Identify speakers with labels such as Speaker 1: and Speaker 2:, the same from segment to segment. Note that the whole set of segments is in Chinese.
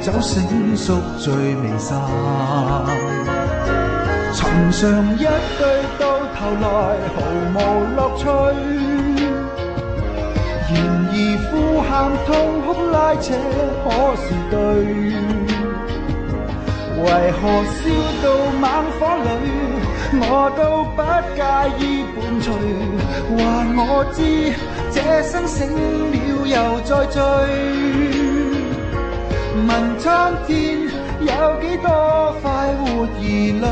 Speaker 1: 酒醒宿醉未散。寻常一对？到頭來毫無樂趣。然而呼喊痛哭拉扯可是對？為何燒到猛火裏，我都不介意伴隨？話我知這生醒了又再醉。問蒼天有几多快活儿女？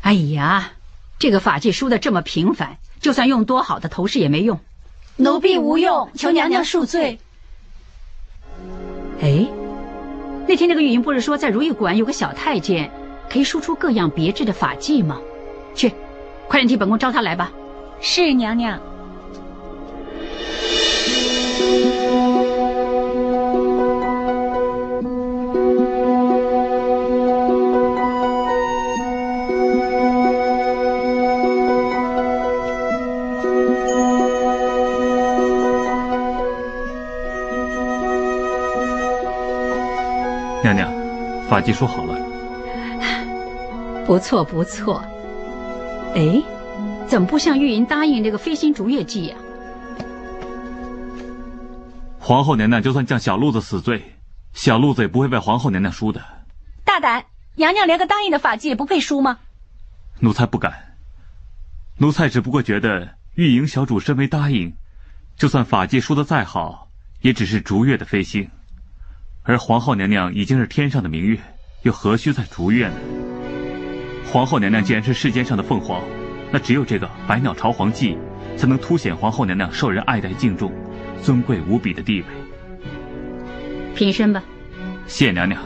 Speaker 2: 哎呀，这个法器输的这么频繁，就算用多好的头饰也没用。
Speaker 3: 奴婢无用，求娘娘恕罪。
Speaker 2: 哎，那天那个玉莹不是说在如意馆有个小太监，可以输出各样别致的法技吗？去，快点替本宫招他来吧。
Speaker 3: 是娘。娘
Speaker 4: 法器说好了。
Speaker 2: 不错不错。哎，怎么不像玉莹答应那个飞星逐月计呀、
Speaker 4: 皇后娘娘就算降小路子死罪，小路子也不会被皇后娘娘输的。
Speaker 3: 大胆！娘娘连个答应的法纪也不配输吗？
Speaker 4: 奴才不敢。奴才只不过觉得玉莹小主身为答应，就算法纪输的再好，也只是逐月的飞星。而皇后娘娘已经是天上的明月，又何须再逐月呢？皇后娘娘既然是世间上的凤凰，那只有这个百鸟朝皇记，才能凸显皇后娘娘受人爱戴敬重、尊贵无比的地位。
Speaker 2: 平身吧。
Speaker 4: 谢娘娘。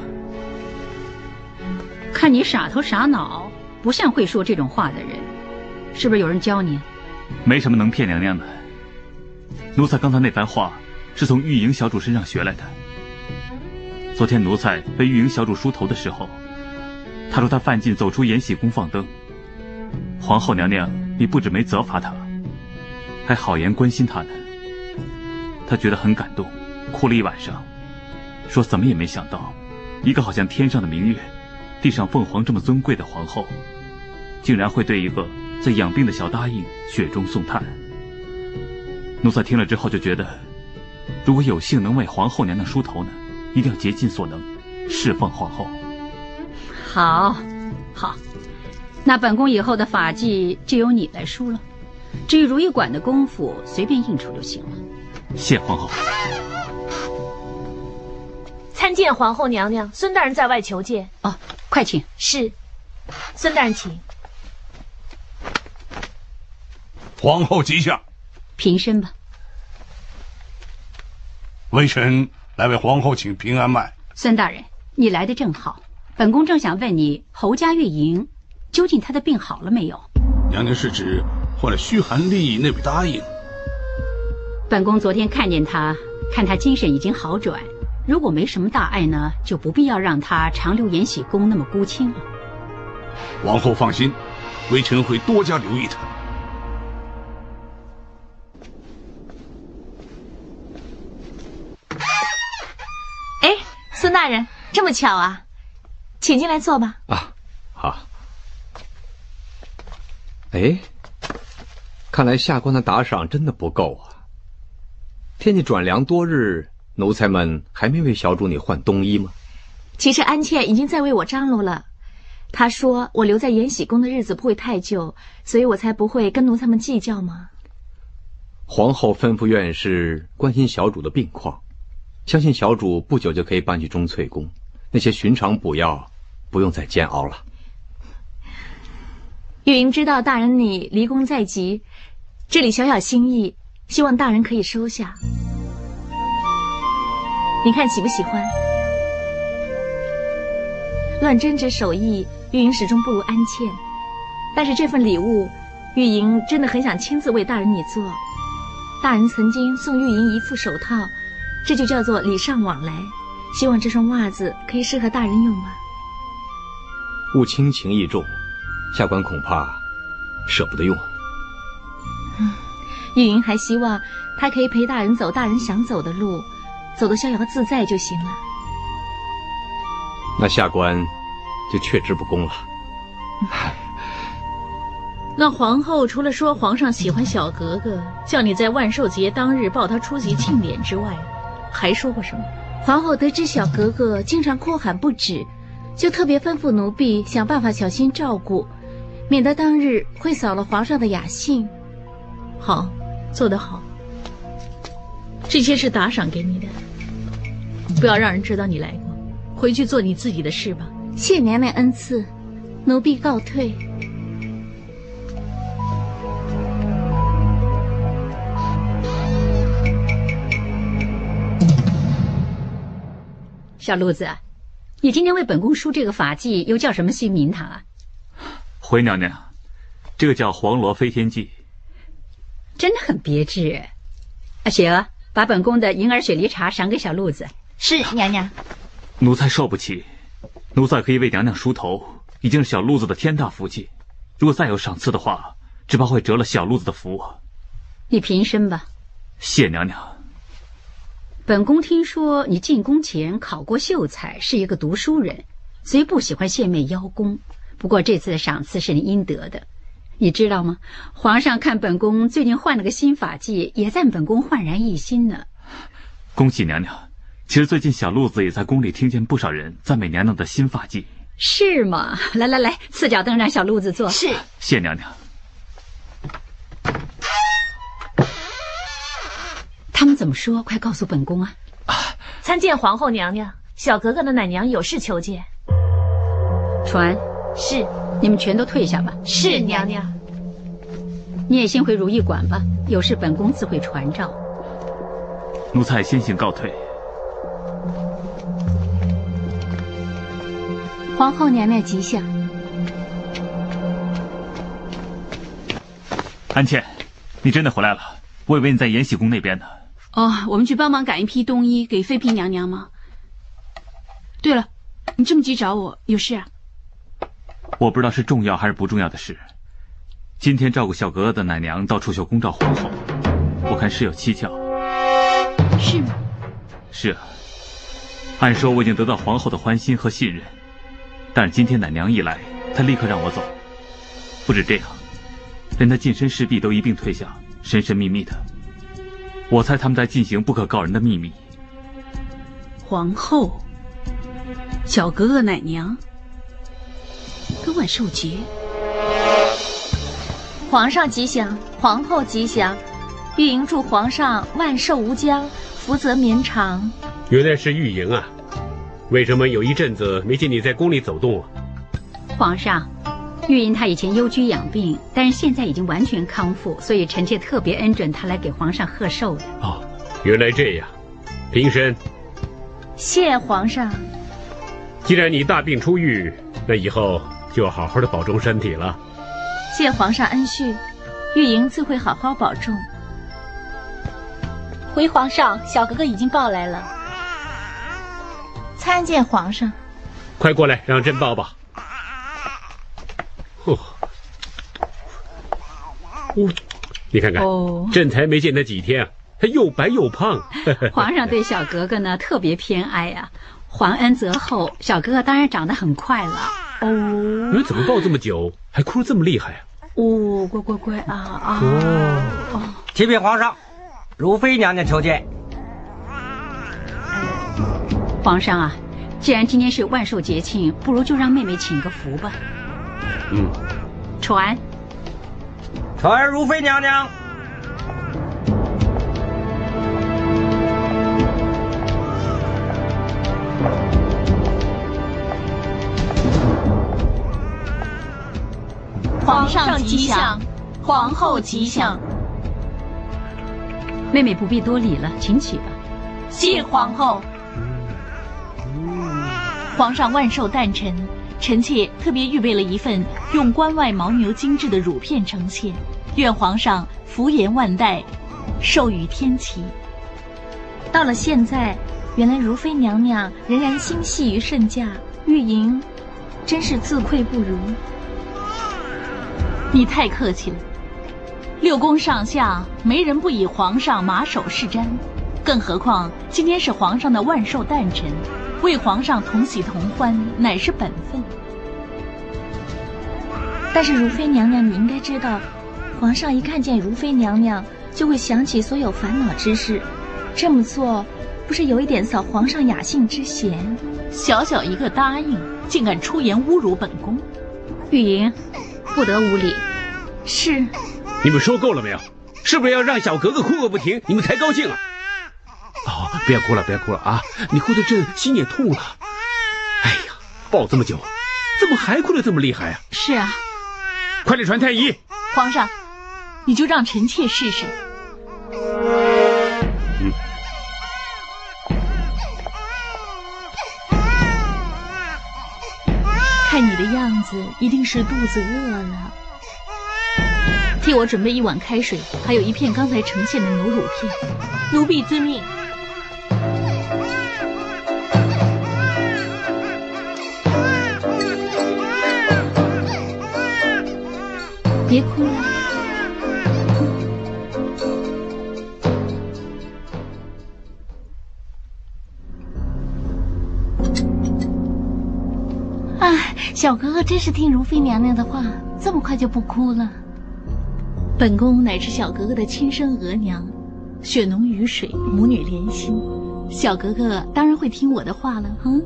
Speaker 2: 看你傻头傻脑，不像会说这种话的人，是不是有人教你？
Speaker 4: 没什么能骗娘娘的。奴才刚才那番话，是从玉莹小主身上学来的。昨天奴才为玉莹小主梳头的时候，她说她犯禁走出延禧宫放灯，皇后娘娘你不止没责罚她，还好言关心她呢。她觉得很感动，哭了一晚上，说怎么也没想到，一个好像天上的明月，地上凤凰这么尊贵的皇后，竟然会对一个在养病的小答应雪中送炭。奴才听了之后就觉得，如果有幸能为皇后娘娘梳头呢？一定要竭尽所能，侍奉皇后。
Speaker 2: 好，好，那本宫以后的法纪就由你来梳了。至于如意馆的功夫，随便应酬就行了。
Speaker 4: 谢皇后。
Speaker 3: 参见皇后娘娘，孙大人在外求见。
Speaker 2: 哦，快请。
Speaker 3: 是，孙大人请。
Speaker 5: 皇后吉祥。
Speaker 2: 平身吧。
Speaker 5: 微臣来为皇后请平安脉。
Speaker 2: 孙大人，你来的正好，本宫正想问你，侯家月莹究竟她的病好了没有？
Speaker 5: 娘娘是指患了虚寒痢那位答应？
Speaker 2: 本宫昨天看见她，看她精神已经好转，如果没什么大碍呢，就不必要让她长留延禧宫那么孤清了。
Speaker 5: 皇后放心，微臣会多加留意她。
Speaker 3: 孙大人，这么巧啊，请进来坐吧。
Speaker 6: 啊，好。哎，看来下官的打赏真的不够啊。天气转凉多日，奴才们还没为小主你换冬衣吗？
Speaker 3: 其实安茜已经在为我张罗了。她说我留在延禧宫的日子不会太久，所以我才不会跟奴才们计较嘛。
Speaker 6: 皇后吩咐院士关心小主的病况，相信小主不久就可以搬去钟粹宫，那些寻常补药不用再煎熬了。
Speaker 3: 玉莹知道大人你离宫在即，这里小小心意，希望大人可以收下。你看喜不喜欢？论针织手艺，玉莹始终不如安茜，但是这份礼物，玉莹真的很想亲自为大人你做。大人曾经送玉莹一副手套，这就叫做礼尚往来。希望这双袜子可以适合大人用吧。
Speaker 6: 务轻情意重。下官恐怕舍不得用。
Speaker 3: 嗯，玉云还希望他可以陪大人走大人想走的路，走得逍遥自在就行了。
Speaker 6: 那下官就却之不恭了。
Speaker 7: 那皇后除了说皇上喜欢小格格，叫你在万寿节当日抱她出席庆典之外，还说过什么？
Speaker 3: 皇后得知小格格经常哭喊不止，就特别吩咐奴婢想办法小心照顾。免得当日会扫了皇上的雅兴。
Speaker 7: 好，做得好。这些是打赏给你的，不要让人知道你来过。回去做你自己的事吧。
Speaker 3: 谢娘娘恩赐，奴婢告退。
Speaker 2: 小鹿子，你今天为本宫梳这个发髻，又叫什么新名堂啊？
Speaker 4: 回娘娘，这个叫黄罗飞天髻，
Speaker 2: 真的很别致。啊雪娥，把本宫的银耳雪梨茶赏给小鹿子。
Speaker 3: 是娘娘。
Speaker 4: 奴才受不起，奴才可以为娘娘梳头，已经是小鹿子的天大福气。如果再有赏赐的话，只怕会折了小鹿子的福。
Speaker 2: 你平身吧。
Speaker 4: 谢娘娘。
Speaker 2: 本宫听说你进宫前考过秀才，是一个读书人，虽不喜欢献媚邀功。不过这次的赏赐是你应得的，你知道吗？皇上看本宫最近换了个新发髻，也赞本宫焕然一新呢。
Speaker 4: 恭喜娘娘！其实最近小路子也在宫里听见不少人赞美娘娘的新发髻。
Speaker 2: 是吗？来来来，四脚凳让小路子坐。
Speaker 3: 是。
Speaker 4: 谢娘娘。
Speaker 2: 他们怎么说？快告诉本宫啊！
Speaker 3: 参见皇后娘娘，小格格的奶娘有事求见。
Speaker 2: 传。
Speaker 3: 是，
Speaker 2: 你们全都退下吧。
Speaker 3: 是娘娘。
Speaker 2: 你也先回如意馆吧，有事本宫自会传召。
Speaker 4: 奴才先行告退。
Speaker 3: 皇后娘娘吉祥。
Speaker 4: 安茜，你真的回来了？我以为你在延禧宫那边呢。
Speaker 8: 哦，我们去帮忙赶一批冬衣给妃嫔娘娘吗？对了，你这么急找我，有事啊？
Speaker 4: 我不知道是重要还是不重要的事。今天照顾小格格的奶娘到处秀宫召皇后，我看事有蹊跷。
Speaker 8: 是吗？
Speaker 4: 是啊。按说我已经得到皇后的欢心和信任，但是今天奶娘一来，她立刻让我走。不止这样，连她近身侍婢都一并退下，神神秘秘的。我猜他们在进行不可告人的秘密。
Speaker 8: 皇后，小格格奶娘。跟万寿节，
Speaker 3: 皇上吉祥，皇后吉祥，玉莹祝皇上万寿无疆，福泽绵长。
Speaker 5: 原来是玉莹啊，为什么有一阵子没见你在宫里走动啊？
Speaker 2: 皇上，玉莹她以前幽居养病，但是现在已经完全康复，所以臣妾特别恩准她来给皇上贺寿的。
Speaker 5: 哦，原来这样，平身。
Speaker 3: 谢皇上。
Speaker 5: 既然你大病初愈，那以后。就要好好的保重身体了。
Speaker 3: 谢皇上恩恤，玉莹自会好好保重。回皇上，小格格已经抱来了。参见皇上。
Speaker 5: 快过来，让朕抱抱。哦，哦，你看看，朕才没见他几天，他又白又胖。
Speaker 2: 皇上对小格格呢特别偏爱呀，皇恩泽厚，小格格当然长得很快了。
Speaker 5: 哦，你们怎么抱这么久，还哭得这么厉害啊？
Speaker 9: 哦，乖乖乖啊啊！
Speaker 10: 哦，启禀皇上，如妃娘娘求见。
Speaker 2: 皇上啊，既然今天是万寿节庆，不如就让妹妹请个福吧。
Speaker 5: 嗯，
Speaker 2: 传，
Speaker 10: 传如妃娘娘。
Speaker 11: 皇上吉祥，皇后吉祥。
Speaker 2: 妹妹不必多礼了，请起吧。
Speaker 11: 谢皇后。皇上万寿诞辰，臣妾特别预备了一份用关外牦牛精制的乳片呈现，愿皇上福延万代，寿与天齐。到了现在，原来如妃娘娘仍然心系于圣驾，玉莹真是自愧不如。你太客气了，六宫上下没人不以皇上马首是瞻，更何况今天是皇上的万寿诞辰，为皇上同喜同欢乃是本分。但是如妃娘娘，你应该知道，皇上一看见如妃娘娘，就会想起所有烦恼之事，这么做不是有一点扫皇上雅兴之嫌？小小一个答应，竟敢出言侮辱本宫，
Speaker 2: 玉莹。不得无礼，
Speaker 11: 是。
Speaker 5: 你们说够了没有？是不是要让小格格哭个不停，你们才高兴啊？哦，不要哭了，不要哭了啊！你哭的朕心也痛了。哎呀，抱这么久，怎么还哭的这么厉害啊？
Speaker 11: 是啊，
Speaker 5: 快点传太医。
Speaker 11: 皇上，你就让臣妾试试。嗯。看你的样子，一定是肚子饿了。替我准备一碗开水，还有一片刚才呈现的牛乳片。奴婢遵命。别哭了。小哥哥真是听如妃娘娘的话，这么快就不哭了。本宫乃是小哥哥的亲生额娘，血浓于水，母女连心，小哥哥当然会听我的话了。嗯。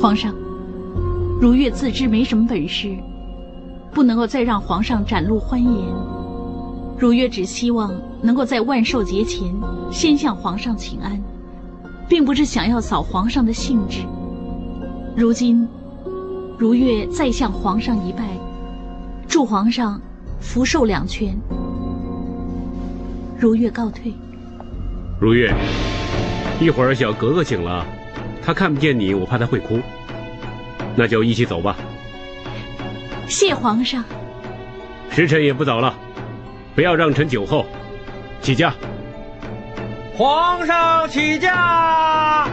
Speaker 11: 皇上，如月自知没什么本事，不能够再让皇上展露欢颜。如月只希望能够在万寿节前先向皇上请安，并不是想要扫皇上的兴致。如今，如月再向皇上一拜，祝皇上福寿两全。如月告退。
Speaker 5: 如月，一会儿小格格醒了，他看不见你，我怕他会哭。那就一起走吧。
Speaker 11: 谢皇上。
Speaker 5: 时辰也不早了。不要让臣酒后，起驾。
Speaker 10: 皇上起驾。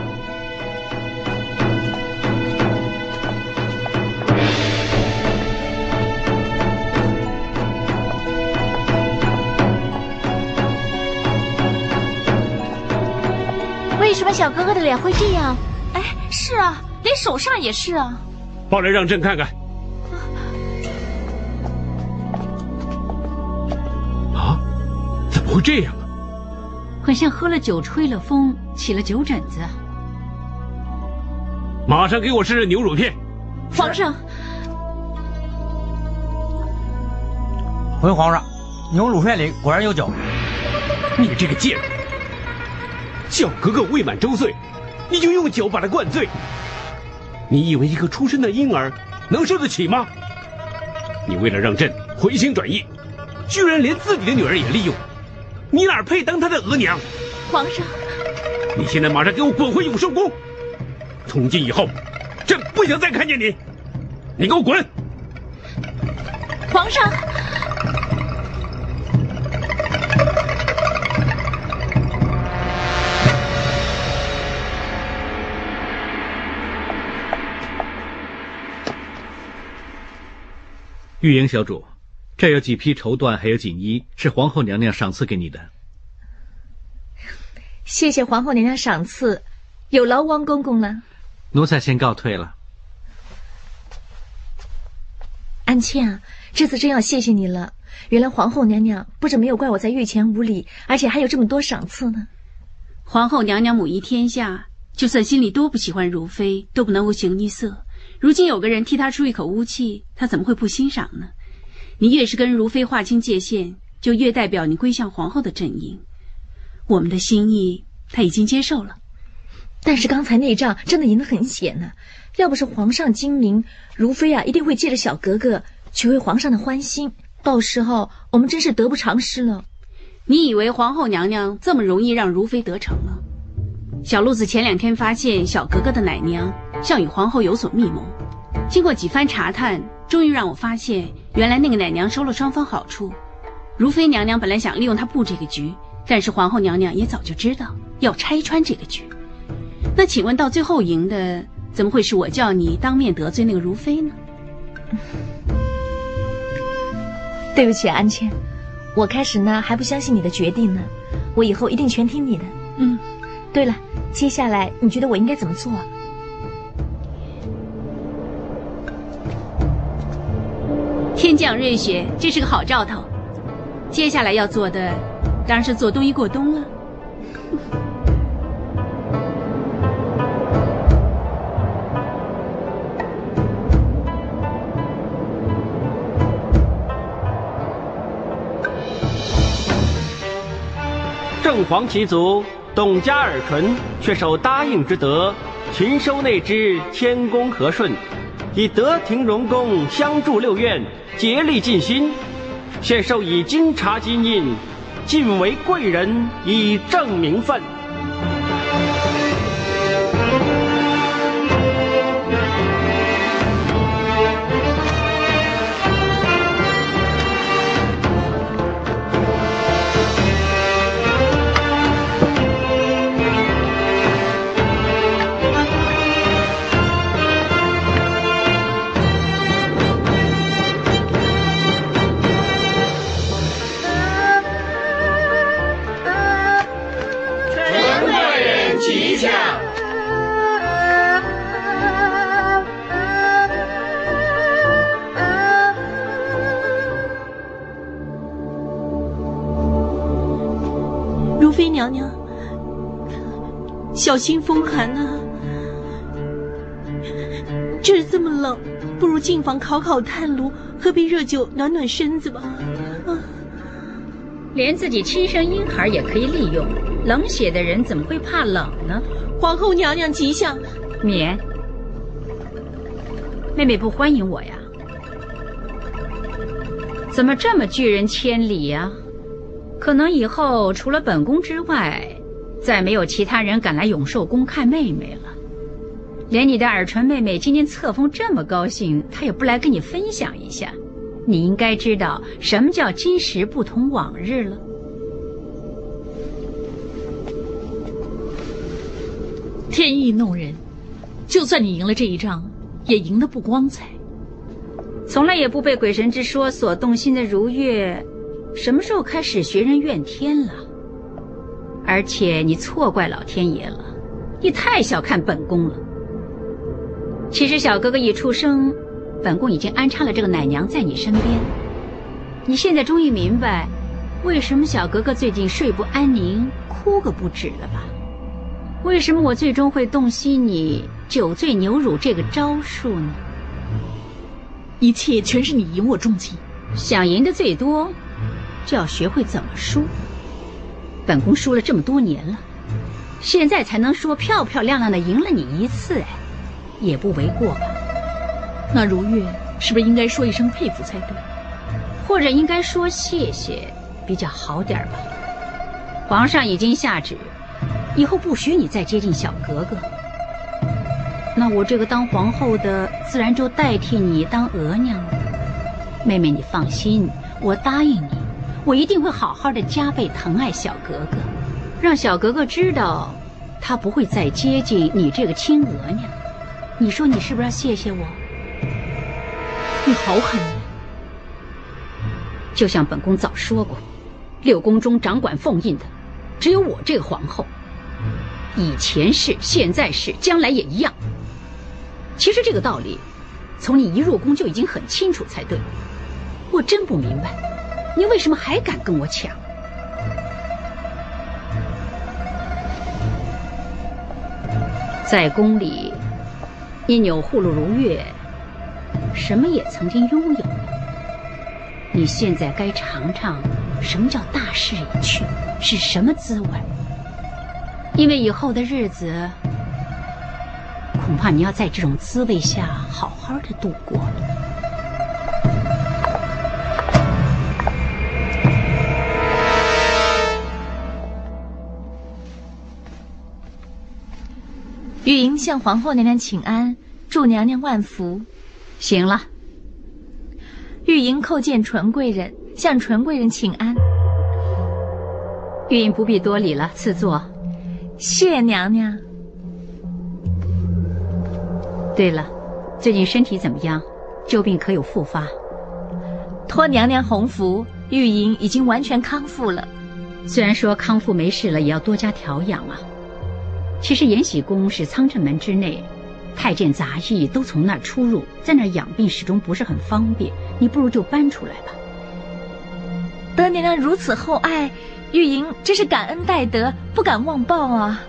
Speaker 11: 为什么小哥哥的脸会这样？哎，是啊，连手上也是啊。
Speaker 5: 抱来让朕看看。啊？怎么会这样啊？
Speaker 2: 很像喝了酒吹了风起了酒疹子。
Speaker 5: 马上给我试试牛乳片。
Speaker 11: 皇上，
Speaker 10: 回皇上，牛乳片里果然有酒。
Speaker 5: 你这个贱人，小格格未满周岁，你就用酒把他灌醉？你以为一个出生的婴儿能受得起吗？你为了让朕回心转意，居然连自己的女儿也利用。你哪配当他的额娘？
Speaker 11: 皇上，
Speaker 5: 你现在马上给我滚回永寿宫！从今以后，朕不想再看见你。你给我滚！
Speaker 11: 皇上，
Speaker 12: 玉莹小主。这有几批绸缎，还有锦衣，是皇后娘娘赏赐给你的。
Speaker 3: 谢谢皇后娘娘赏赐，有劳汪公公了。
Speaker 12: 奴才先告退了。
Speaker 3: 安茜啊，这次真要谢谢你了。原来皇后娘娘不止没有怪我在御前无礼，而且还有这么多赏赐呢。
Speaker 8: 皇后娘娘母仪天下，就算心里多不喜欢如妃，都不能够形于色。如今有个人替他出一口污气，他怎么会不欣赏呢？你越是跟如妃划清界限，就越代表你归向皇后的阵营。我们的心意，他已经接受了。
Speaker 3: 但是刚才那仗真的赢得很险呢，要不是皇上精明，如妃啊一定会借着小格格取回皇上的欢心。到时候我们真是得不偿失了。
Speaker 8: 你以为皇后娘娘这么容易让如妃得逞了？小鹿子前两天发现小格格的奶娘像与皇后有所密谋，经过几番查探，终于让我发现，原来那个奶娘收了双方好处。如妃娘娘本来想利用她布这个局，但是皇后娘娘也早就知道要拆穿这个局。那请问，到最后赢的怎么会是我叫你当面得罪那个如妃呢？
Speaker 3: 对不起，安茜，我开始呢还不相信你的决定呢，我以后一定全听你的。
Speaker 8: 嗯，
Speaker 3: 对了，接下来你觉得我应该怎么做？
Speaker 8: 天降瑞雪，这是个好兆头。接下来要做的，当然是做冬衣过冬了。
Speaker 13: 正黄旗族董家尔淳却受答应之德，勤收内支，天公和顺，以德廷荣宫相助六院，竭力尽心，现授以金茶金印，晋为贵人，以正名分。
Speaker 11: 小心风寒啊！这儿这么冷，不如进房烤烤炭炉，喝杯热酒暖暖身子吧。啊，
Speaker 2: 连自己亲生婴孩也可以利用，冷血的人怎么会怕冷呢？
Speaker 11: 皇后娘娘吉祥。
Speaker 2: 免，妹妹不欢迎我呀？怎么这么拒人千里呀？可能以后除了本宫之外，再没有其他人敢来永寿宫看妹妹了。连你的耳垂妹妹今天册封这么高兴，她也不来跟你分享一下。你应该知道什么叫今时不同往日了。
Speaker 11: 天意弄人，就算你赢了这一仗，也赢得不光彩。
Speaker 2: 从来也不被鬼神之说所动心的如月。什么时候开始学人怨天了？而且你错怪老天爷了，你太小看本宫了。其实小哥哥一出生，本宫已经安插了这个奶娘在你身边。你现在终于明白，为什么小哥哥最近睡不安宁，哭个不止了吧？为什么我最终会洞悉你酒醉牛乳这个招数呢？
Speaker 11: 一切全是你赢我中计，
Speaker 2: 想赢的最多。就要学会怎么输。本宫输了这么多年了，现在才能说漂漂亮亮的赢了你一次，哎，也不为过吧？
Speaker 11: 那如月是不是应该说一声佩服才对？
Speaker 2: 或者应该说谢谢比较好点吧？皇上已经下旨，以后不许你再接近小格格。那我这个当皇后的，自然就代替你当额娘了。妹妹，你放心，我答应你。我一定会好好的加倍疼爱小格格，让小格格知道，他不会再接近你这个亲额娘。你说你是不是要谢谢我？
Speaker 11: 你好狠！
Speaker 2: 就像本宫早说过，六宫中掌管凤印的，只有我这个皇后。以前是，现在是，将来也一样。其实这个道理，从你一入宫就已经很清楚才对。我真不明白，你为什么还敢跟我抢？在宫里，你钮祜禄如月，什么也曾经拥有。你现在该尝尝什么叫大势已去，是什么滋味。因为以后的日子，恐怕你要在这种滋味下好好的度过了。
Speaker 3: 玉莹向皇后娘娘请安，祝娘娘万福。
Speaker 2: 行了。
Speaker 3: 玉莹叩见纯贵人，向纯贵人请安。
Speaker 2: 玉莹不必多礼了，赐座。
Speaker 3: 谢娘娘。
Speaker 2: 对了，最近身体怎么样？旧病可有复发？
Speaker 3: 托娘娘洪福，玉莹已经完全康复了。
Speaker 2: 虽然说康复没事了，也要多加调养啊。其实延禧宫是苍城门之内，太监杂役都从那儿出入，在那儿养病始终不是很方便。你不如就搬出来吧。
Speaker 3: 得娘娘如此厚爱，玉莹真是感恩戴德，不敢忘报啊。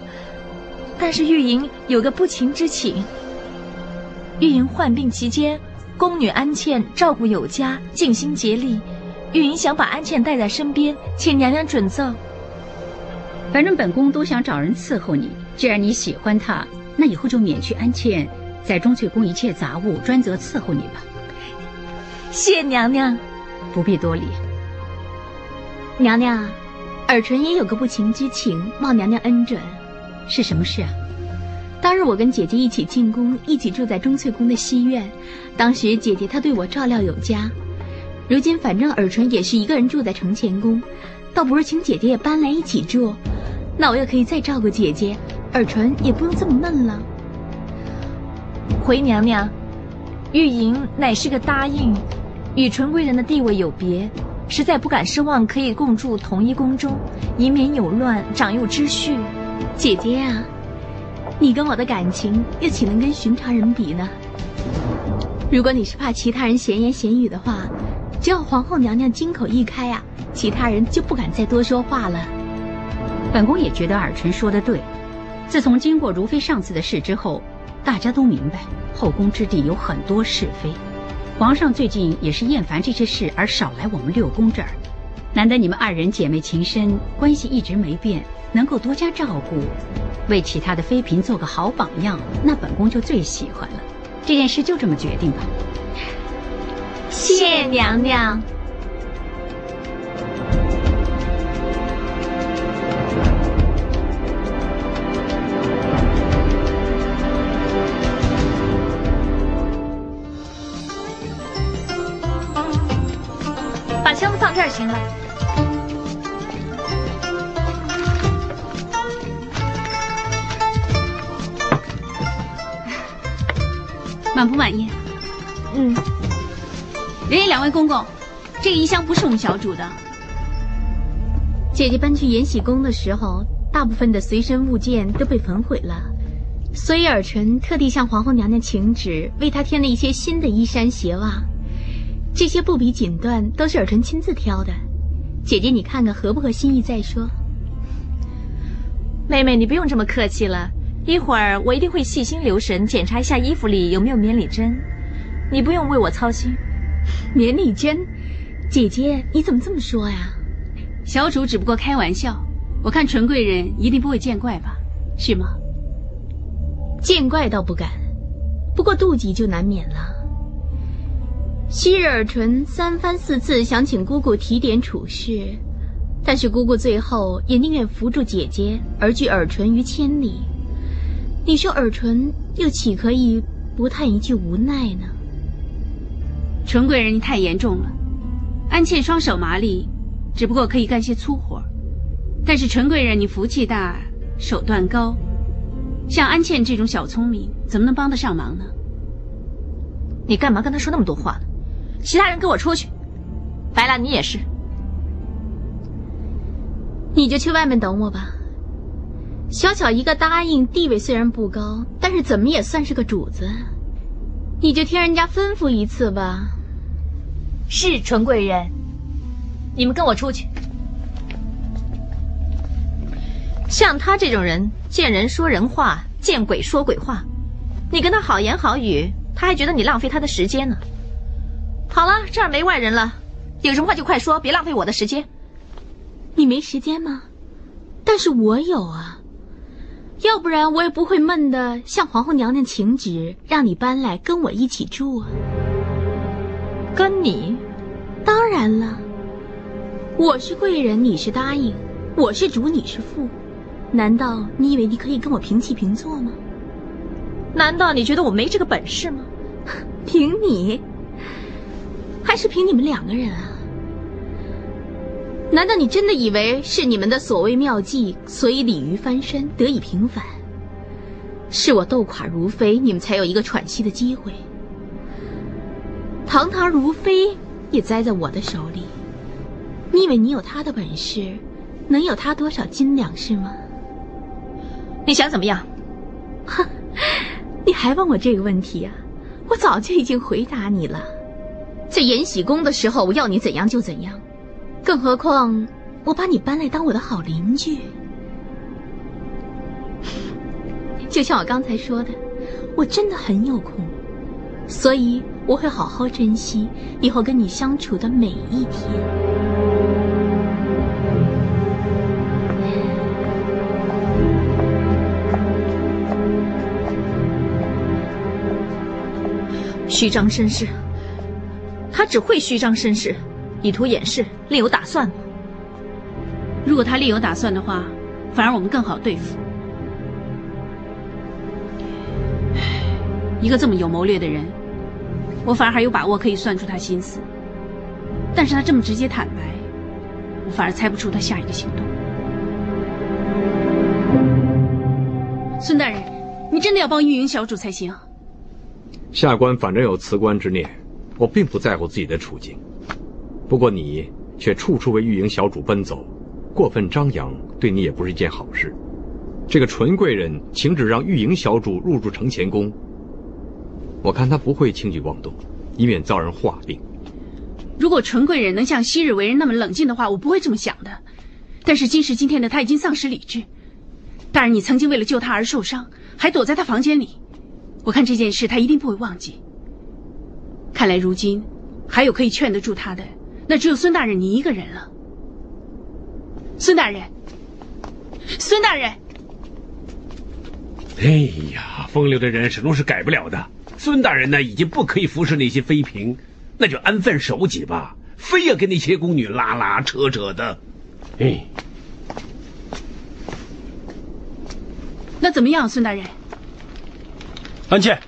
Speaker 3: 但是玉莹有个不情之请。玉莹患病期间，宫女安茜照顾有加，尽心竭力。玉莹想把安茜带在身边，请娘娘准奏。
Speaker 2: 反正本宫都想找人伺候你。既然你喜欢她，那以后就免去安茜在钟粹宫一切杂物，专责伺候你吧。
Speaker 3: 谢娘娘，
Speaker 2: 不必多礼。
Speaker 7: 娘娘，尔淳也有个不情之请，望娘娘恩准。
Speaker 2: 是什么事啊？
Speaker 7: 当日我跟姐姐一起进宫，一起住在钟粹宫的西院。当时姐姐她对我照料有加，如今反正尔淳也是一个人住在承乾宫，倒不如请姐姐也搬来一起住，那我又可以再照顾姐姐。尔淳也不用这么闷了。
Speaker 3: 回娘娘，玉莹乃是个答应，与纯贵人的地位有别，实在不敢奢望可以共住同一宫中，以免有乱，长幼之序。
Speaker 7: 姐姐啊，你跟我的感情又岂能跟寻常人比呢？如果你是怕其他人闲言闲语的话，只要皇后娘娘金口一开啊，其他人就不敢再多说话了。
Speaker 2: 本宫也觉得尔淳说的对。自从经过如妃上次的事之后，大家都明白后宫之地有很多是非。皇上最近也是厌烦这些事而少来我们六宫这儿。难得你们二人姐妹情深，关系一直没变，能够多加照顾，为其他的妃嫔做个好榜样，那本宫就最喜欢了。这件事就这么决定吧。
Speaker 3: 谢娘娘。儿行了，
Speaker 7: 满不满意？
Speaker 3: 嗯。
Speaker 7: 人家两位公公，这个衣箱不是我们小主的。姐姐搬去延禧宫的时候，大部分的随身物件都被焚毁了，所以尔淳特地向皇后娘娘请旨，为她添了一些新的衣衫鞋袜。这些布匹锦缎都是尔淳亲自挑的，姐姐你看看合不合心意再说。
Speaker 3: 妹妹你不用这么客气了，一会儿我一定会细心留神检查一下衣服里有没有绵里针，你不用为我操心。
Speaker 7: 绵里针，姐姐你怎么这么说呀？小主只不过开玩笑，我看纯贵人一定不会见怪吧？是吗？见怪倒不敢，不过妒忌就难免了。昔日尔淳三番四次想请姑姑提点处事，但是姑姑最后也宁愿扶住姐姐而拒尔淳于千里。你说尔淳又岂可以不叹一句无奈呢？淳贵人，你太严重了。安茜双手麻利，只不过可以干些粗活，但是淳贵人你福气大，手段高，像安茜这种小聪明，怎么能帮得上忙呢？
Speaker 3: 你干嘛跟他说那么多话呢？其他人跟我出去，白兰，你也是。
Speaker 7: 你就去外面等我吧。小小一个答应，地位虽然不高，但是怎么也算是个主子。你就听人家吩咐一次吧。
Speaker 3: 是纯贵人，你们跟我出去。像他这种人，见人说人话，见鬼说鬼话。你跟他好言好语，他还觉得你浪费他的时间呢。好了，这儿没外人了，有什么话就快说，别浪费我的时间。
Speaker 7: 你没时间吗？但是我有啊，要不然我也不会闷的向皇后娘娘请旨，让你搬来跟我一起住啊。
Speaker 3: 跟你？
Speaker 7: 当然了，我是贵人，你是答应，我是主，你是副。难道你以为你可以跟我平起平坐吗？
Speaker 3: 难道你觉得我没这个本事吗？
Speaker 7: 凭你，还是凭你们两个人啊？难道你真的以为是你们的所谓妙计，所以鲤鱼翻身得以平反？是我斗垮如妃，你们才有一个喘息的机会。堂堂如妃也栽在我的手里，你以为你有她的本事，能有她多少斤两是吗？
Speaker 3: 你想怎么样？
Speaker 7: 哼，你还问我这个问题啊？我早就已经回答你了，在延禧宫的时候，我要你怎样就怎样。更何况，我把你搬来当我的好邻居，就像我刚才说的，我真的很有空，所以我会好好珍惜以后跟你相处的每一天。
Speaker 3: 虚张声势，他只会虚张声势，以图掩饰，另有打算吗？
Speaker 8: 如果他另有打算的话，反而我们更好对付。一个这么有谋略的人，我反而还有把握可以算出他心思。但是他这么直接坦白，我反而猜不出他下一个行动。孙大人，你真的要帮玉营小主才行。
Speaker 6: 下官反正有辞官之念，我并不在乎自己的处境。不过你却处处为玉营小主奔走，过分张扬，对你也不是一件好事。这个纯贵人请旨让玉营小主入住承乾宫，我看他不会轻举妄动，以免遭人话病。
Speaker 8: 如果纯贵人能像昔日为人那么冷静的话，我不会这么想的。但是今时今天的他已经丧失理智。大人，你曾经为了救他而受伤，还躲在他房间里。我看这件事他一定不会忘记。看来如今还有可以劝得住他的，那只有孙大人你一个人了。孙大人，孙大人！
Speaker 5: 哎呀，风流的人始终是改不了的。孙大人呢，已经不可以服侍那些妃嫔，那就安分守己吧，非要跟那些宫女拉拉扯扯的。哎，
Speaker 8: 那怎么样，孙大人？
Speaker 14: 安茜，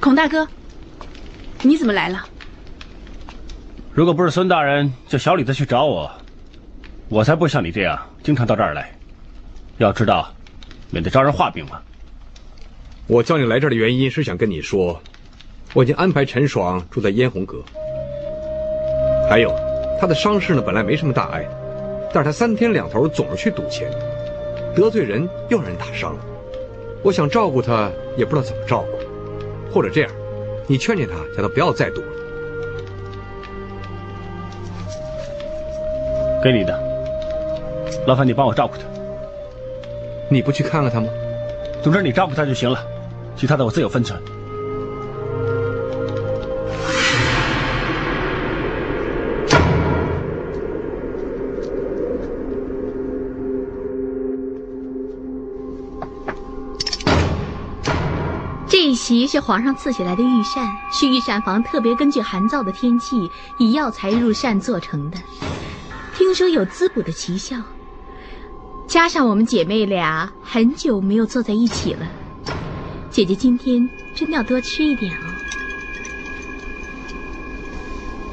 Speaker 8: 孔大哥，你怎么来了？
Speaker 14: 如果不是孙大人叫小李子去找我，我才不会像你这样经常到这儿来。要知道，免得招人话病嘛。
Speaker 6: 我叫你来这儿的原因是想跟你说，我已经安排陈爽住在嫣红阁。还有，他的伤势呢，本来没什么大碍，但是他三天两头总是去赌钱，得罪人又让人打伤了。我想照顾他，也不知道怎么照顾。或者这样，你劝劝他，叫他不要再赌了。
Speaker 14: 给你的，劳烦你帮我照顾他。
Speaker 6: 你不去看看他吗？
Speaker 14: 总之你照顾他就行了，其他的我自有分寸。
Speaker 7: 一席是皇上赐下来的御膳，是御膳房特别根据寒燥的天气以药材入膳做成的。听说有滋补的奇效，加上我们姐妹俩很久没有坐在一起了，姐姐今天真的要多吃一点哦。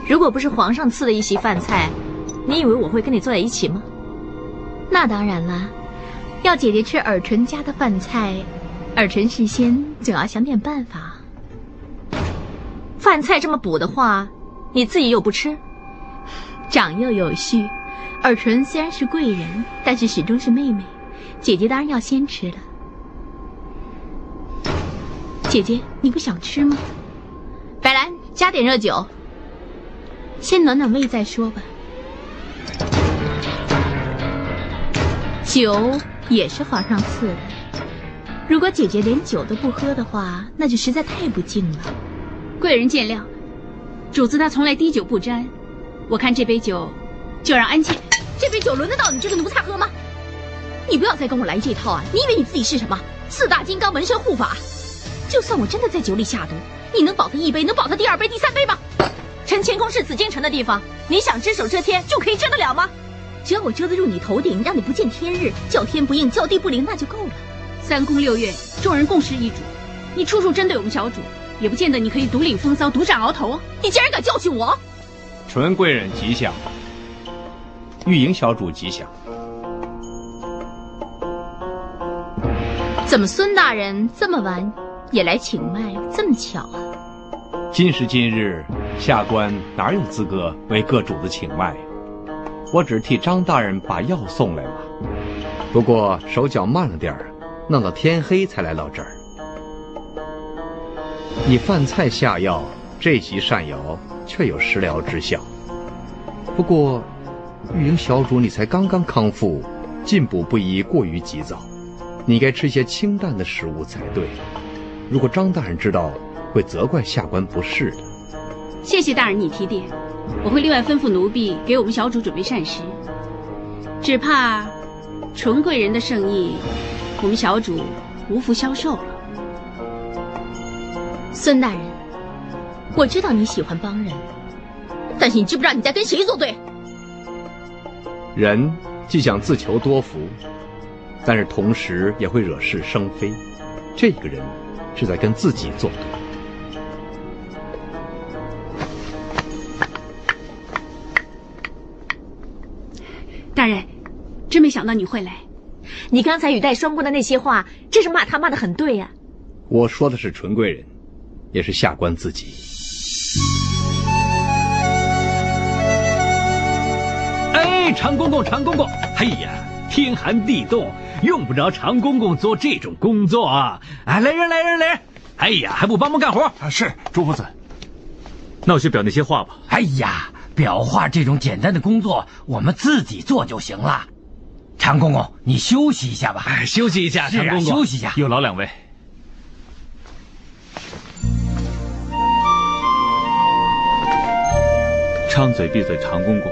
Speaker 3: 如果不是皇上赐的一席饭菜，你以为我会跟你坐在一起吗？
Speaker 7: 那当然了，要姐姐吃尔淳家的饭菜，尔淳事先总要想点办法。
Speaker 3: 饭菜这么补的话，你自己又不吃，
Speaker 7: 长幼有序。尔淳虽然是贵人，但是始终是妹妹，姐姐当然要先吃了。姐姐，你不想吃吗？白兰，加点热酒，先暖暖胃再说吧。酒也是皇上赐的，如果姐姐连酒都不喝的话，那就实在太不敬了。
Speaker 8: 贵人见谅，主子他从来滴酒不沾。我看这杯酒，就让安茜。
Speaker 7: 这杯酒轮得到你这个奴才喝吗？你不要再跟我来这套啊！你以为你自己是什么？四大金刚，门神护法？就算我真的在酒里下毒，你能保他一杯？能保他第二杯、第三杯吗？陈乾宫是紫禁城的地方，你想只手遮天就可以遮得了吗？只要我遮得住你头顶，让你不见天日，叫天不应，叫地不灵，那就够了。
Speaker 8: 三宫六院，众人共事一主，你处处针对我们小主，也不见得你可以独领风骚，独占鳌头啊！
Speaker 7: 你竟然敢教训我！
Speaker 6: 纯贵人吉祥，玉莹小主吉祥。
Speaker 7: 怎么孙大人这么晚也来请脉？这么巧啊！
Speaker 6: 今时今日，下官哪有资格为各主子请脉？我只替张大人把药送来了。不过手脚慢了点儿，弄到天黑才来到这儿。你饭菜下药，这席膳肴却有食疗之效。不过，玉莹小主，你才刚刚康复，进补不宜过于急躁，你该吃些清淡的食物才对。如果张大人知道，会责怪下官不是的。
Speaker 8: 谢谢大人你提点。我会另外吩咐奴婢给我们小主准备膳食，只怕纯贵人的圣意，我们小主无福消受了。
Speaker 7: 孙大人，我知道你喜欢帮人，但是你知不知道你在跟谁作对？
Speaker 6: 人既想自求多福，但是同时也会惹是生非。这个人是在跟自己作对。
Speaker 8: 大人，真没想到你会来。
Speaker 7: 你刚才语带双关的那些话，真是骂他骂的很对呀。
Speaker 6: 我说的是纯贵人，也是下官自己。
Speaker 15: 哎，常公公，常公公，哎呀，天寒地冻，用不着常公公做这种工作啊！哎，来人，来人，来人！哎呀，还不帮忙干活？
Speaker 4: 啊，是朱夫子。那我去表那些话吧。
Speaker 5: 哎呀。裱画这种简单的工作，我们自己做就行了。常公公，你休息一下吧。
Speaker 15: 哎，休息一下，常公
Speaker 5: 公，休息一下。
Speaker 4: 有劳两位。张嘴闭嘴，常公公，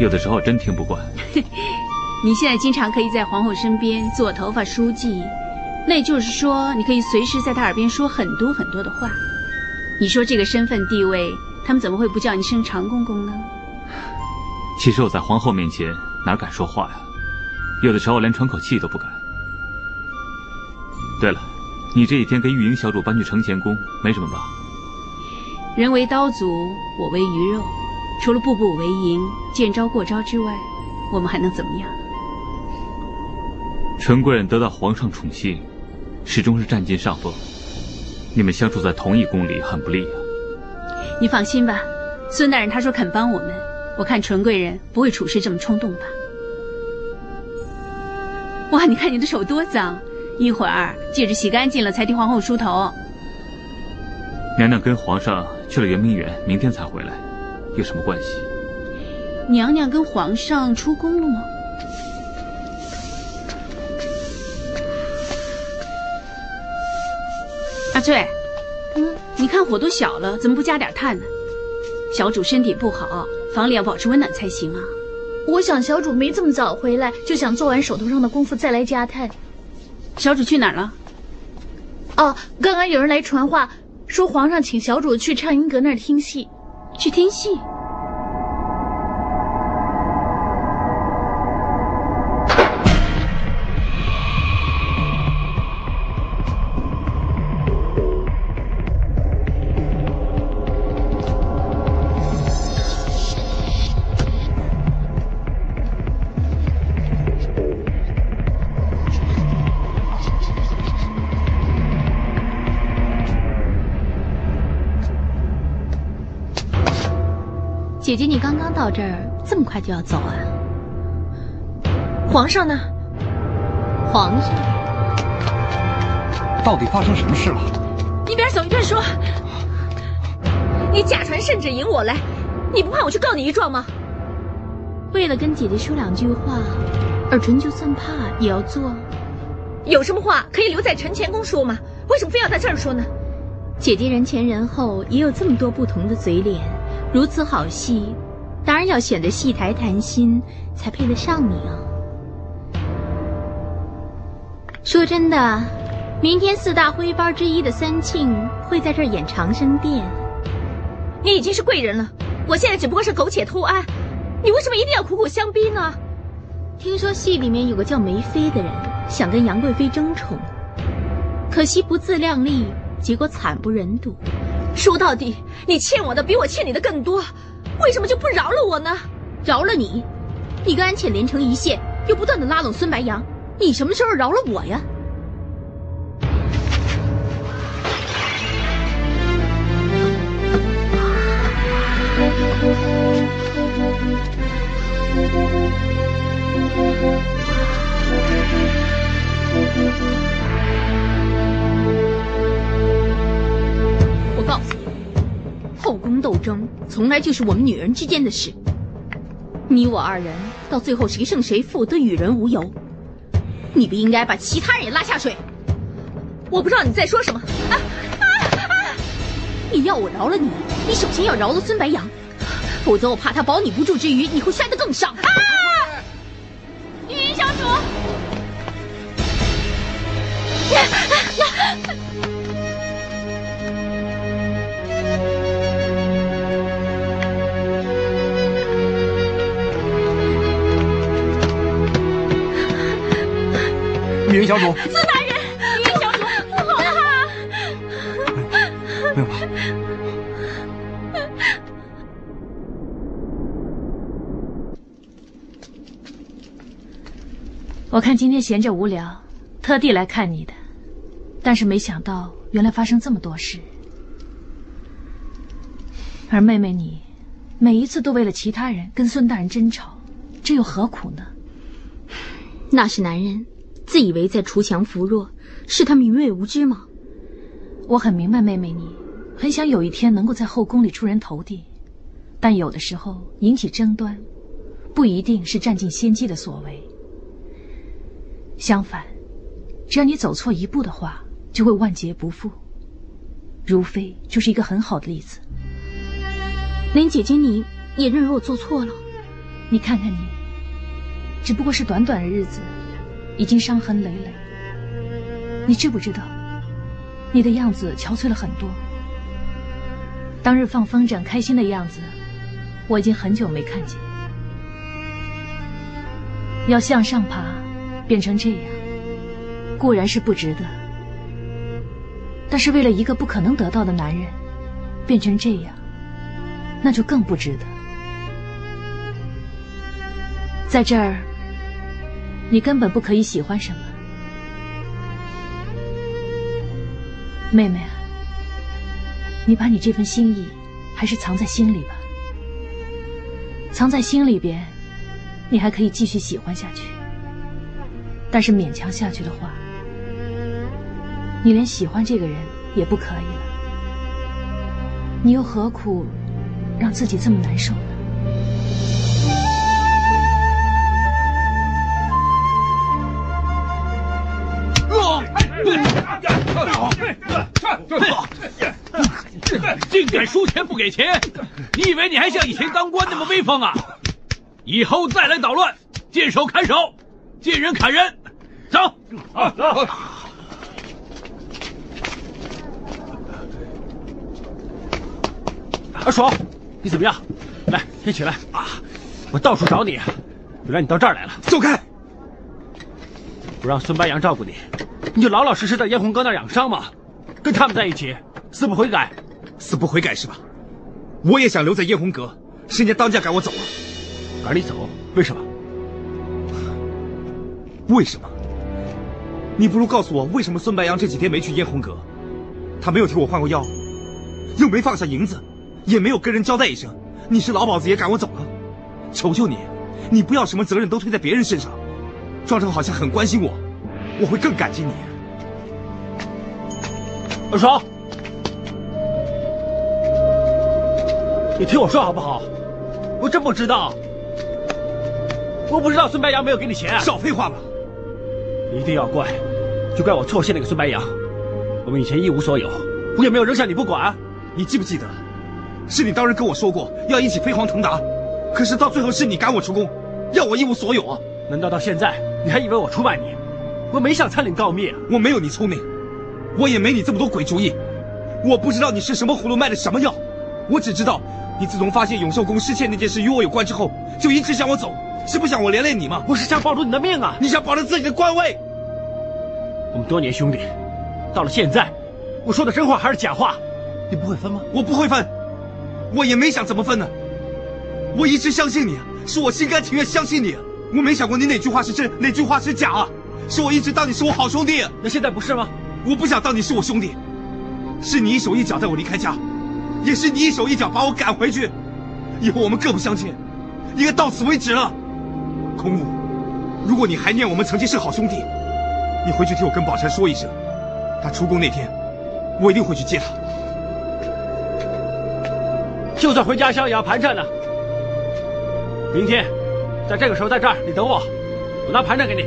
Speaker 4: 有的时候真听不惯。
Speaker 8: 你现在经常可以在皇后身边做头发书记，那也就是说，你可以随时在她耳边说很多很多的话。你说这个身份地位？他们怎么会不叫你声常公公呢？
Speaker 4: 其实我在皇后面前哪敢说话呀？有的时候连喘口气都不敢。对了，你这几天跟玉莹小主搬去承乾宫，没什么吧？
Speaker 8: 人为刀俎，我为鱼肉，除了步步为营、见招过招之外，我们还能怎么样？
Speaker 4: 纯贵人得到皇上宠幸，始终是占尽上风。你们相处在同一宫里，很不利啊。
Speaker 8: 你放心吧，孙大人他说肯帮我们，我看纯贵人不会处事这么冲动吧？哇，你看你的手多脏，一会儿记着洗干净了才替皇后梳头。
Speaker 4: 娘娘跟皇上去了圆明园，明天才回来，有什么关系？
Speaker 8: 娘娘跟皇上出宫了吗？阿翠。嗯你看火都小了，怎么不加点炭呢？小主身体不好，房里要保持温暖才行啊。
Speaker 11: 我想小主没这么早回来，就想做完手头上的功夫再来加炭。
Speaker 8: 小主去哪儿了？
Speaker 11: 哦，刚刚有人来传话，说皇上请小主去畅音阁那儿听戏，
Speaker 8: 去听戏。
Speaker 7: 姐姐，你刚刚到这儿，这么快就要走啊？皇上呢？
Speaker 3: 皇上，
Speaker 6: 到底发生什么事了？
Speaker 3: 一边走一边说。你假传圣旨引我来，你不怕我去告你一状吗？
Speaker 7: 为了跟姐姐说两句话，尔淳就算怕也要做。
Speaker 3: 有什么话可以留在陈前宫说吗？为什么非要在这儿说呢？
Speaker 7: 姐姐人前人后也有这么多不同的嘴脸，如此好戏，当然要选择戏台谈心才配得上你啊。说真的，明天四大徽班之一的三庆会在这儿演长生殿。
Speaker 3: 你已经是贵人了，我现在只不过是苟且偷安，你为什么一定要苦苦相逼呢？
Speaker 7: 听说戏里面有个叫梅妃的人想跟杨贵妃争宠，可惜不自量力，结果惨不忍睹。
Speaker 3: 说到底，你欠我的比我欠你的更多，为什么就不饶了我呢？
Speaker 7: 饶了你？你跟安浅连成一线，又不断的拉拢孙白杨，你什么时候饶了我呀？争斗争从来就是我们女人之间的事。你我二人到最后谁胜谁负都与人无尤。你不应该把其他人也拉下水。
Speaker 3: 我不知道你在说什么。啊啊啊！
Speaker 7: 你要我饶了你，你首先要饶了孙白杨，否则我怕他保你不住之余，你会摔得更伤。啊！
Speaker 3: 云小主，孙大人，玉云小主，不好啊！
Speaker 6: 没有吧？
Speaker 7: 我看今天闲着无聊，特地来看你的，但是没想到原来发生这么多事。而妹妹你，每一次都为了其他人跟孙大人争吵，这又何苦呢？那是男人自以为在锄强扶弱，是他明锐无知吗？我很明白妹妹你，很想有一天能够在后宫里出人头地，但有的时候引起争端，不一定是占尽先机的所为。相反，只要你走错一步的话，就会万劫不复。如妃就是一个很好的例子。连姐姐你也认为我做错了？你看看你，只不过是短短的日子，已经伤痕累累。你知不知道，你的样子憔悴了很多。当日放风筝开心的样子，我已经很久没看见。要向上爬。变成这样，固然是不值得，但是为了一个不可能得到的男人，变成这样，那就更不值得。在这儿，你根本不可以喜欢什么，妹妹啊，你把你这份心意还是藏在心里吧，藏在心里边，你还可以继续喜欢下去。但是勉强下去的话，你连喜欢这个人也不可以了。你又何苦让自己这么难受呢？
Speaker 15: 竟敢输钱不给钱！你以为你还像以前当官那么威风啊？以后再来捣乱，见手砍手，见人砍人。走，啊走！
Speaker 14: 阿爽，你怎么样？来，先起来啊！我到处找你，原来你到这儿来了。
Speaker 6: 走开！
Speaker 14: 不让孙白杨照顾你，你就老老实实在燕红阁那养伤嘛，跟他们在一起，死不悔改。
Speaker 16: 死不悔改是吧？我也想留在燕红阁，是人家当家赶我走了。
Speaker 14: 赶你走？为什么？
Speaker 16: 为什么？你不如告诉我，为什么孙白杨这几天没去燕红阁？他没有替我换过药，又没放下银子，也没有跟人交代一声。你是老鸨子也赶我走了，求求你，你不要什么责任都推在别人身上，装成好像很关心我。我会更感激你。
Speaker 14: 二爽，你听我说好不好？我真不知道，我不知道孙白杨没有给你钱。
Speaker 16: 少废话吧！
Speaker 14: 一定要怪，就怪我错信那个孙白杨。我们以前一无所有，我也没有扔下你不管。
Speaker 16: 你记不记得，是你当时跟我说过要一起飞黄腾达，可是到最后是你赶我出宫，要我一无所有啊！
Speaker 14: 难道到现在你还以为我出卖你？我没想参领告密，
Speaker 16: 我没有你聪明。我也没你这么多鬼主意，我不知道你是什么葫芦卖的什么药，我只知道，你自从发现永寿宫失窃那件事与我有关之后，就一直想我走，是不想我连累你吗？
Speaker 14: 我是想保住你的命啊！
Speaker 16: 你想保住自己的官位？
Speaker 14: 我们多年兄弟，到了现在，我说的真话还是假话？你不会分吗？
Speaker 16: 我不会分，我也没想怎么分呢。我一直相信你，是我心甘情愿相信你，我没想过你哪句话是真，哪句话是假啊！是我一直当你是我好兄弟，
Speaker 14: 那现在不是吗？
Speaker 16: 我不想当你是我兄弟，是你一手一脚带我离开家，也是你一手一脚把我赶回去。以后我们各不相欠，应该到此为止了。孔武，如果你还念我们曾经是好兄弟，你回去替我跟宝钗说一声，他出宫那天，我一定会去接他。
Speaker 14: 就算回家乡也要盘缠呢。明天，在这个时候在这儿，你等我，我拿盘缠给你。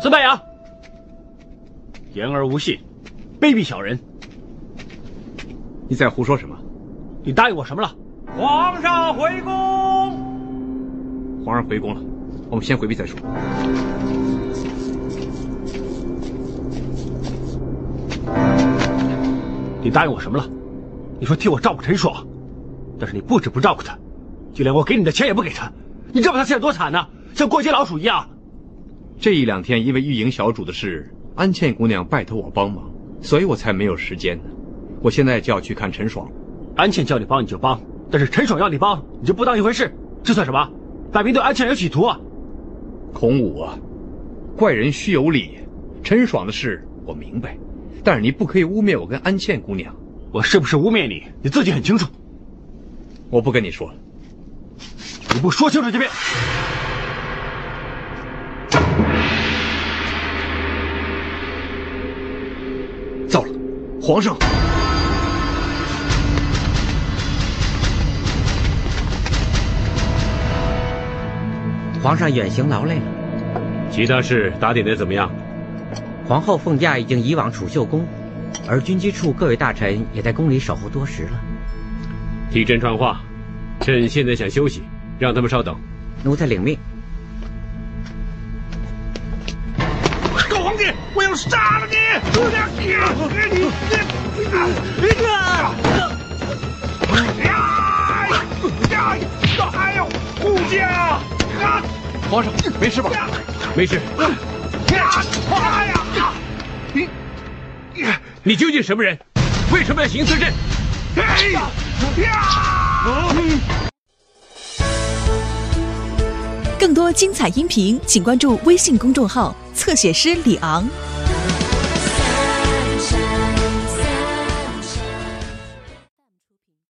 Speaker 14: 孙白杨，言而无信，卑鄙小人！
Speaker 6: 你在胡说什么？
Speaker 14: 你答应我什么了？
Speaker 15: 皇上回宫。
Speaker 6: 皇上回宫了，我们先回避再说。
Speaker 14: 你答应我什么了？你说替我照顾陈爽，但是你不止不照顾他，就连我给你的钱也不给他。你知道他现在多惨呢？像过街老鼠一样。
Speaker 6: 这一两天因为玉营小主的事，安茜姑娘拜托我帮忙，所以我才没有时间呢。我现在就要去看陈爽。
Speaker 14: 安茜叫你帮你就帮，但是陈爽要你帮你就不当一回事，这算什么？摆明对安茜有企图啊！
Speaker 6: 孔武啊，怪人须有理。陈爽的事我明白，但是你不可以污蔑我跟安茜姑娘。
Speaker 14: 我是不是污蔑你？你自己很清楚。
Speaker 6: 我不跟你说了。
Speaker 14: 你不说清楚这边。
Speaker 6: 皇上！
Speaker 10: 皇上远行劳累了。
Speaker 5: 其他事打点的怎么样？
Speaker 10: 皇后凤驾已经移往储秀宫，而军机处各位大臣也在宫里守候多时了。
Speaker 5: 替朕传话，朕现在想休息，让他们稍等。
Speaker 10: 奴才领命。
Speaker 6: 没事。
Speaker 15: 你！
Speaker 5: 你你究竟什么人？为什么要行刺朕？
Speaker 12: 更多精彩音频，请关注微信公众号“侧写师李昂”。